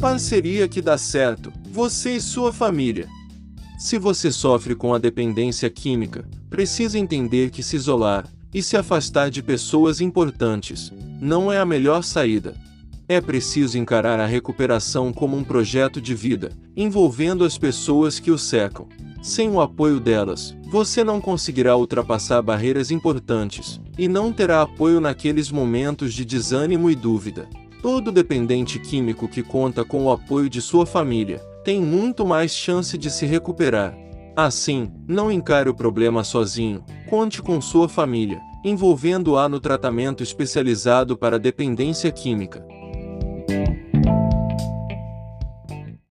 Parceria que dá certo, você e sua família. Se você sofre com a dependência química, precisa entender que se isolar e se afastar de pessoas importantes não é a melhor saída. É preciso encarar a recuperação como um projeto de vida, envolvendo as pessoas que o cercam. Sem o apoio delas, você não conseguirá ultrapassar barreiras importantes e não terá apoio naqueles momentos de desânimo e dúvida. Todo dependente químico que conta com o apoio de sua família tem muito mais chance de se recuperar. Assim, não encare o problema sozinho, conte com sua família, envolvendo-a no tratamento especializado para dependência química.